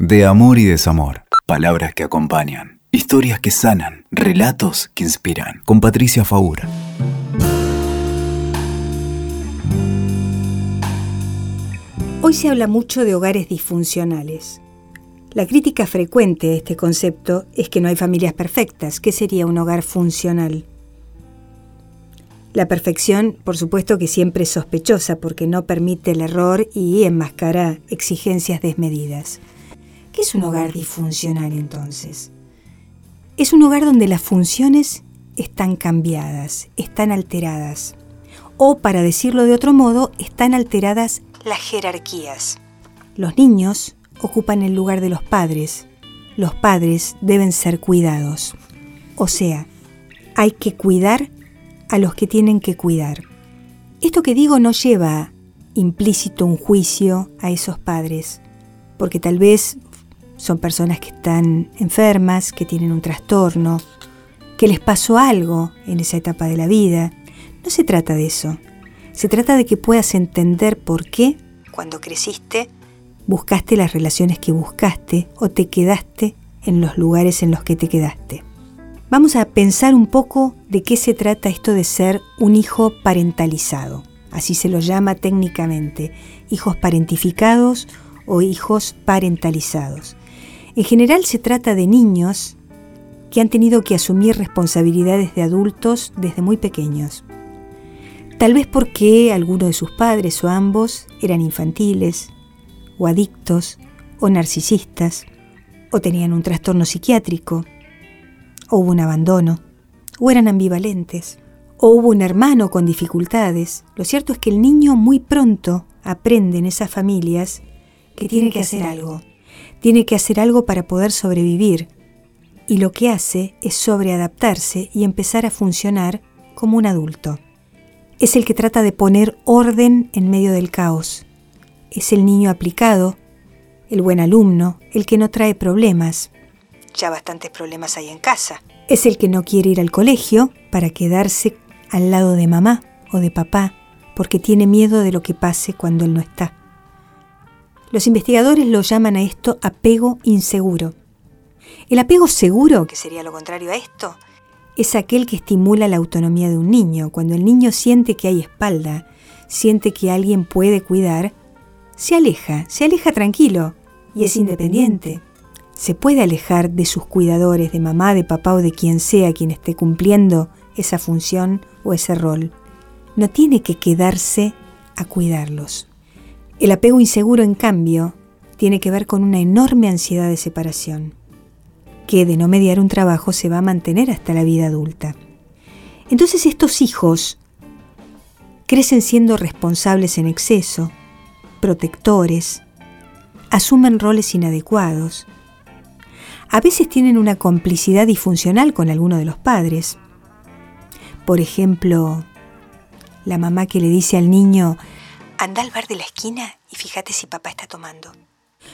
De amor y desamor. Palabras que acompañan. Historias que sanan. Relatos que inspiran. Con Patricia Faura. Hoy se habla mucho de hogares disfuncionales. La crítica frecuente de este concepto es que no hay familias perfectas. ¿Qué sería un hogar funcional? La perfección, por supuesto que siempre es sospechosa porque no permite el error y enmascara exigencias desmedidas. ¿Qué es un hogar disfuncional entonces? Es un hogar donde las funciones están cambiadas, están alteradas. O, para decirlo de otro modo, están alteradas las jerarquías. Los niños ocupan el lugar de los padres. Los padres deben ser cuidados. O sea, hay que cuidar a los que tienen que cuidar. Esto que digo no lleva implícito un juicio a esos padres, porque tal vez son personas que están enfermas, que tienen un trastorno, que les pasó algo en esa etapa de la vida. No se trata de eso. Se trata de que puedas entender por qué, cuando creciste, buscaste las relaciones que buscaste o te quedaste en los lugares en los que te quedaste. Vamos a pensar un poco de qué se trata esto de ser un hijo parentalizado. Así se lo llama técnicamente, hijos parentificados o hijos parentalizados. En general se trata de niños que han tenido que asumir responsabilidades de adultos desde muy pequeños. Tal vez porque alguno de sus padres o ambos eran infantiles, o adictos, o narcisistas, o tenían un trastorno psiquiátrico, o hubo un abandono, o eran ambivalentes, o hubo un hermano con dificultades. Lo cierto es que el niño muy pronto aprende en esas familias que tiene que hacer algo. Tiene que hacer algo para poder sobrevivir. Y lo que hace es sobreadaptarse y empezar a funcionar como un adulto. Es el que trata de poner orden en medio del caos. Es el niño aplicado, el buen alumno, el que no trae problemas, ya bastantes problemas hay en casa. Es el que no quiere ir al colegio para quedarse al lado de mamá o de papá porque tiene miedo de lo que pase cuando él no está. Los investigadores lo llaman a esto apego inseguro. El apego seguro, que sería lo contrario a esto, es aquel que estimula la autonomía de un niño. Cuando el niño siente que hay espalda, siente que alguien puede cuidar, se aleja, se aleja tranquilo y es independiente se puede alejar de sus cuidadores, de mamá, de papá o de quien sea quien esté cumpliendo esa función o ese rol. No tiene que quedarse a cuidarlos. El apego inseguro, en cambio, tiene que ver con una enorme ansiedad de separación, que de no mediar un trabajo se va a mantener hasta la vida adulta. Entonces estos hijos crecen siendo responsables en exceso, protectores, asumen roles inadecuados, a veces tienen una complicidad disfuncional con alguno de los padres. Por ejemplo, la mamá que le dice al niño, anda al bar de la esquina y fíjate si papá está tomando.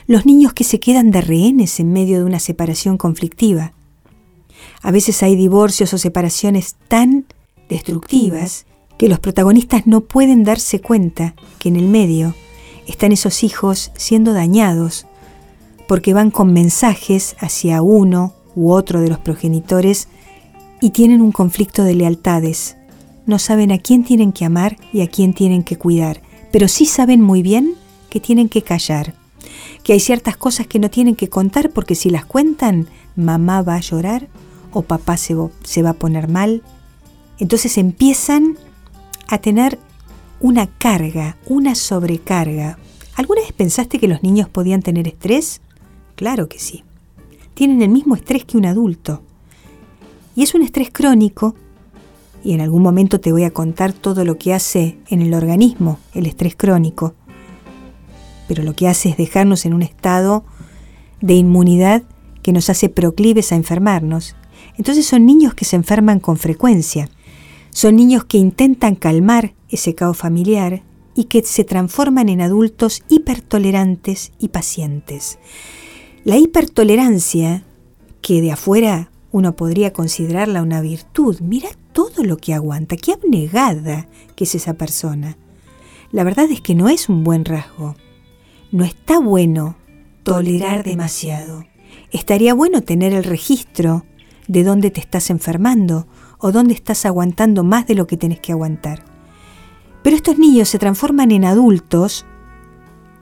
Los niños que se quedan de rehenes en medio de una separación conflictiva. A veces hay divorcios o separaciones tan destructivas que los protagonistas no pueden darse cuenta que en el medio están esos hijos siendo dañados porque van con mensajes hacia uno u otro de los progenitores y tienen un conflicto de lealtades. No saben a quién tienen que amar y a quién tienen que cuidar, pero sí saben muy bien que tienen que callar, que hay ciertas cosas que no tienen que contar porque si las cuentan, mamá va a llorar o papá se, va a poner mal. Entonces empiezan a tener una carga, una sobrecarga. ¿Alguna vez pensaste que los niños podían tener estrés? Claro que sí. Tienen el mismo estrés que un adulto. Y es un estrés crónico, y en algún momento te voy a contar todo lo que hace en el organismo el estrés crónico. Pero lo que hace es dejarnos en un estado de inmunidad que nos hace proclives a enfermarnos. Entonces son niños que se enferman con frecuencia. Son niños que intentan calmar ese caos familiar y que se transforman en adultos hipertolerantes y pacientes. La hipertolerancia, que de afuera uno podría considerarla una virtud, mira todo lo que aguanta, qué abnegada que es esa persona. La verdad es que no es un buen rasgo. No está bueno tolerar demasiado. Estaría bueno tener el registro de dónde te estás enfermando o dónde estás aguantando más de lo que tenés que aguantar. Pero estos niños se transforman en adultos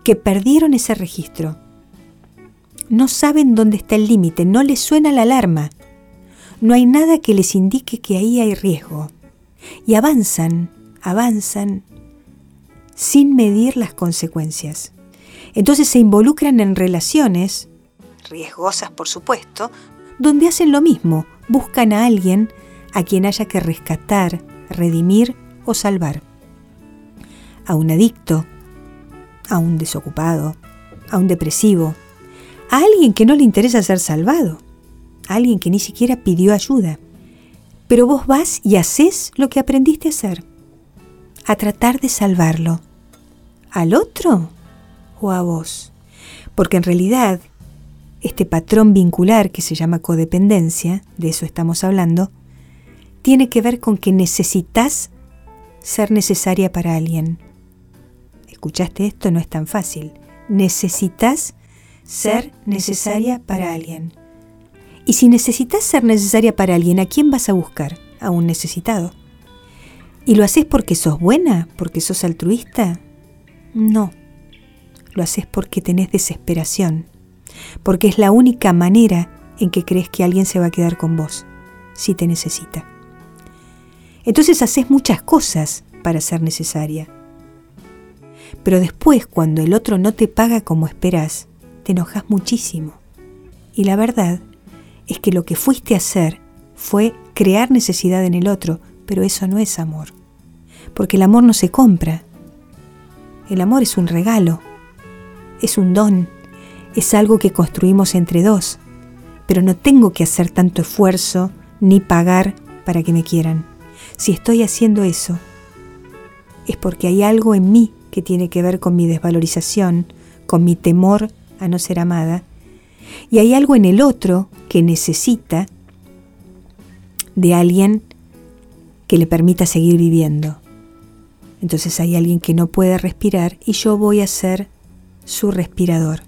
que perdieron ese registro. No saben dónde está el límite, no les suena la alarma. No hay nada que les indique que ahí hay riesgo. Y avanzan, avanzan, sin medir las consecuencias. Entonces se involucran en relaciones, riesgosas por supuesto, donde hacen lo mismo, buscan a alguien a quien haya que rescatar, redimir o salvar. A un adicto, a un desocupado, a un depresivo, a alguien que no le interesa ser salvado, alguien que ni siquiera pidió ayuda. Pero vos vas y haces lo que aprendiste a hacer, a tratar de salvarlo. ¿Al otro o a vos? Porque en realidad este patrón vincular que se llama codependencia, de eso estamos hablando, tiene que ver con que necesitas ser necesaria para alguien. ¿Escuchaste esto? No es tan fácil. Necesitas ser necesaria para alguien. Y si necesitas ser necesaria para alguien, ¿a quién vas a buscar? A un necesitado. ¿Y lo haces porque sos buena? ¿Porque sos altruista? No. Lo haces porque tenés desesperación. Porque es la única manera en que crees que alguien se va a quedar con vos, si te necesita. Entonces haces muchas cosas para ser necesaria. Pero después, cuando el otro no te paga como esperas, te enojas muchísimo. Y la verdad es que lo que fuiste a hacer fue crear necesidad en el otro, pero eso no es amor. Porque el amor no se compra. El amor es un regalo, es un don, es algo que construimos entre dos, pero no tengo que hacer tanto esfuerzo ni pagar para que me quieran. Si estoy haciendo eso, es porque hay algo en mí que tiene que ver con mi desvalorización, con mi temor a no ser amada, y hay algo en el otro que necesita de alguien que le permita seguir viviendo. Entonces hay alguien que no puede respirar y yo voy a ser su respirador.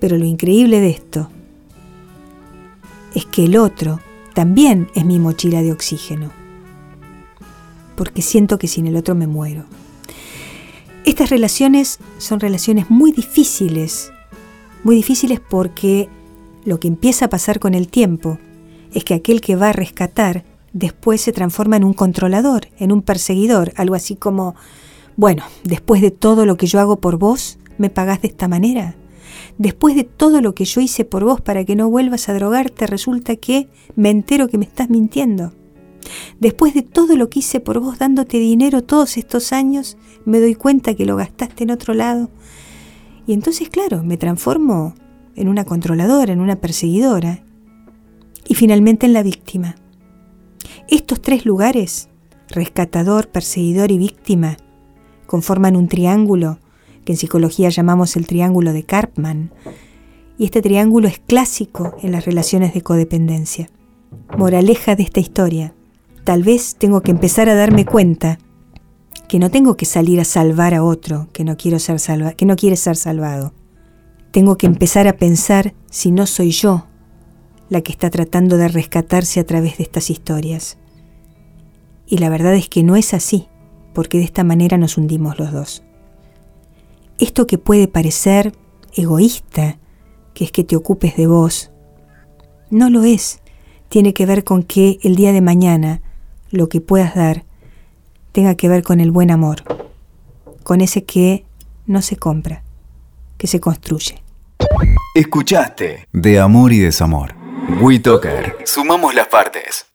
Pero lo increíble de esto es que el otro también es mi mochila de oxígeno, porque siento que sin el otro me muero. Estas relaciones son relaciones muy difíciles, muy difíciles porque lo que empieza a pasar con el tiempo es que aquel que va a rescatar después se transforma en un controlador, en un perseguidor, algo así como, bueno, después de todo lo que yo hago por vos, ¿me pagás de esta manera? Después de todo lo que yo hice por vos para que no vuelvas a drogarte, resulta que me entero que me estás mintiendo. Después de todo lo que hice por vos dándote dinero todos estos años, me doy cuenta que lo gastaste en otro lado. Y entonces, claro, me transformo en una controladora, en una perseguidora y finalmente en la víctima. Estos tres lugares, rescatador, perseguidor y víctima, conforman un triángulo que en psicología llamamos el triángulo de Karpman, y este triángulo es clásico en las relaciones de codependencia. Moraleja de esta historia, tal vez tengo que empezar a darme cuenta que no tengo que salir a salvar a otro que no, quiero ser salva que no quiere ser salvado. Tengo que empezar a pensar si no soy yo la que está tratando de rescatarse a través de estas historias. Y la verdad es que no es así, porque de esta manera nos hundimos los dos esto que puede parecer egoísta, que es que te ocupes de vos, no lo es. Tiene que ver con que el día de mañana lo que puedas dar tenga que ver con el buen amor, con ese que no se compra, que se construye. Escuchaste de amor y desamor. WeToker. Sumamos las partes.